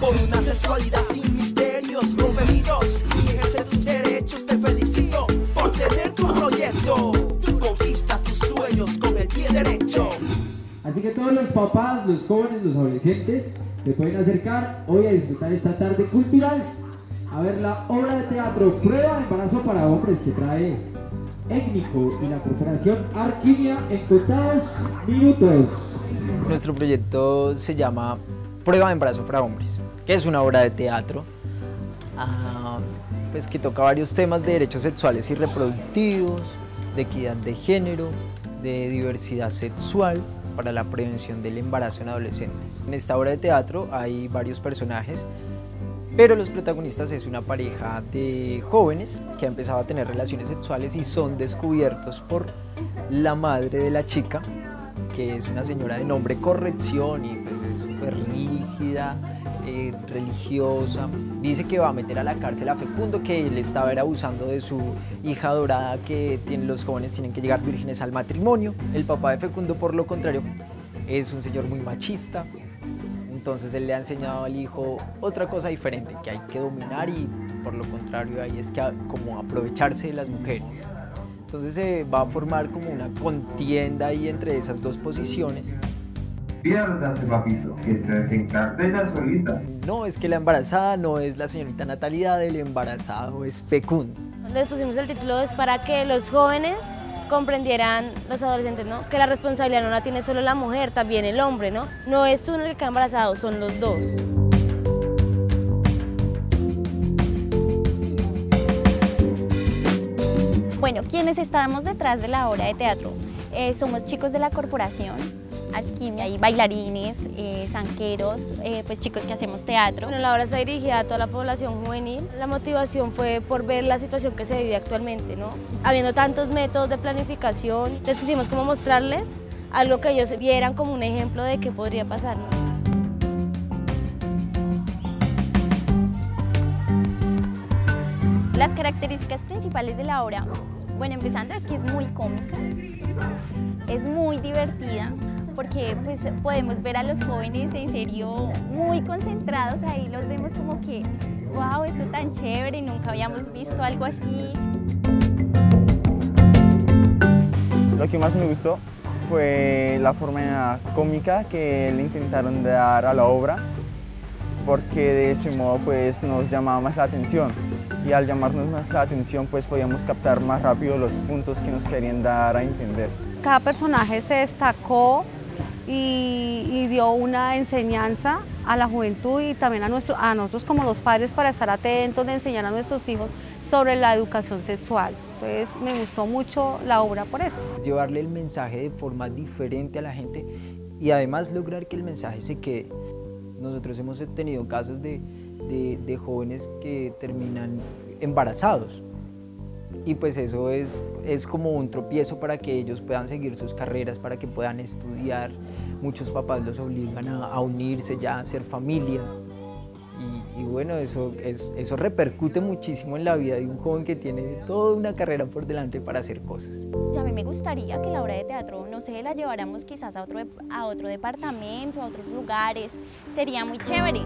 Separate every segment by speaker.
Speaker 1: Por una sexualidad sin misterios, rompe mitos y ejerce tus derechos. Te felicito por tener tu proyecto. Conquista tus sueños con el pie derecho.
Speaker 2: Así que todos los papás, los jóvenes, los adolescentes se pueden acercar hoy a disfrutar esta tarde cultural a ver la obra de teatro Prueba de embarazo para hombres que trae Étnico y la corporación Arquimia en contados minutos.
Speaker 3: Nuestro proyecto se llama Prueba de embarazo para hombres, que es una obra de teatro ah, pues que toca varios temas de derechos sexuales y reproductivos, de equidad de género, de diversidad sexual para la prevención del embarazo en adolescentes. En esta obra de teatro hay varios personajes, pero los protagonistas es una pareja de jóvenes que ha empezado a tener relaciones sexuales y son descubiertos por la madre de la chica, que es una señora de nombre Corrección y pues, es súper rígida, eh, religiosa. Dice que va a meter a la cárcel a Fecundo, que él estaba abusando de su hija dorada, que tiene, los jóvenes tienen que llegar vírgenes al matrimonio. El papá de Fecundo, por lo contrario, es un señor muy machista. Entonces él le ha enseñado al hijo otra cosa diferente, que hay que dominar y por lo contrario ahí es que como aprovecharse de las mujeres. Entonces se va a formar como una contienda ahí entre esas dos posiciones
Speaker 4: Piérdase, papito, que se desencartela solita.
Speaker 3: No, es que la embarazada no es la señorita Natalidad, el embarazado es fecundo.
Speaker 5: Les pusimos el título es para que los jóvenes comprendieran, los adolescentes, ¿no? Que la responsabilidad no la tiene solo la mujer, también el hombre, ¿no? No es uno el que queda embarazado, son los dos.
Speaker 6: Bueno, quienes estábamos detrás de la obra de teatro eh, somos chicos de la corporación, alquimia y bailarines, eh, zanqueros, eh, pues chicos que hacemos teatro.
Speaker 5: Bueno, la obra está dirigida a toda la población juvenil. La motivación fue por ver la situación que se vive actualmente, ¿no? Habiendo tantos métodos de planificación, les quisimos como mostrarles algo que ellos vieran como un ejemplo de qué podría pasar,
Speaker 6: Las características principales de la obra, bueno, empezando es que es muy cómica, es muy divertida, porque pues podemos ver a los jóvenes en serio muy concentrados ahí, los vemos como que, wow, esto tan chévere, nunca habíamos visto algo así.
Speaker 7: Lo que más me gustó fue la forma cómica que le intentaron dar a la obra, porque de ese modo pues nos llamaba más la atención y al llamarnos más la atención pues podíamos captar más rápido los puntos que nos querían dar a entender.
Speaker 8: Cada personaje se destacó y, dio una enseñanza a la juventud y también a, nuestro, a nosotros como los padres para estar atentos de enseñar a nuestros hijos sobre la educación sexual. Entonces me gustó mucho la obra por eso.
Speaker 3: Llevarle el mensaje de forma diferente a la gente y además lograr que el mensaje se quede. Nosotros hemos tenido casos de, de, de jóvenes que terminan embarazados y pues eso es, es como un tropiezo para que ellos puedan seguir sus carreras, para que puedan estudiar. Muchos papás los obligan a, unirse ya, a ser familia. Y, bueno, eso, es, eso repercute muchísimo en la vida de un joven que tiene toda una carrera por delante para hacer cosas.
Speaker 6: A mí me gustaría que la obra de teatro, no sé, la lleváramos quizás a otro, a otro departamento, a otros lugares. Sería muy chévere,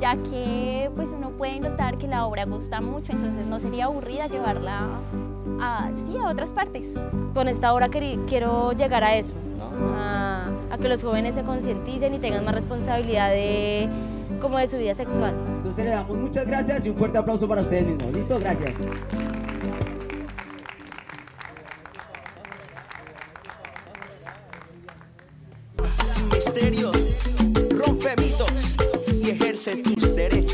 Speaker 6: ya que pues uno puede notar que la obra gusta mucho, entonces no sería aburrida llevarla a, sí, a otras partes.
Speaker 5: Con esta obra quiero llegar a eso, a, a, que los jóvenes se concienticen y tengan más responsabilidad de, como de su vida sexual.
Speaker 2: Entonces le damos muchas gracias y un fuerte aplauso para ustedes mismos. ¿Listo? Gracias.
Speaker 1: Sin misterios, rompe mitos y ejerce tus derechos.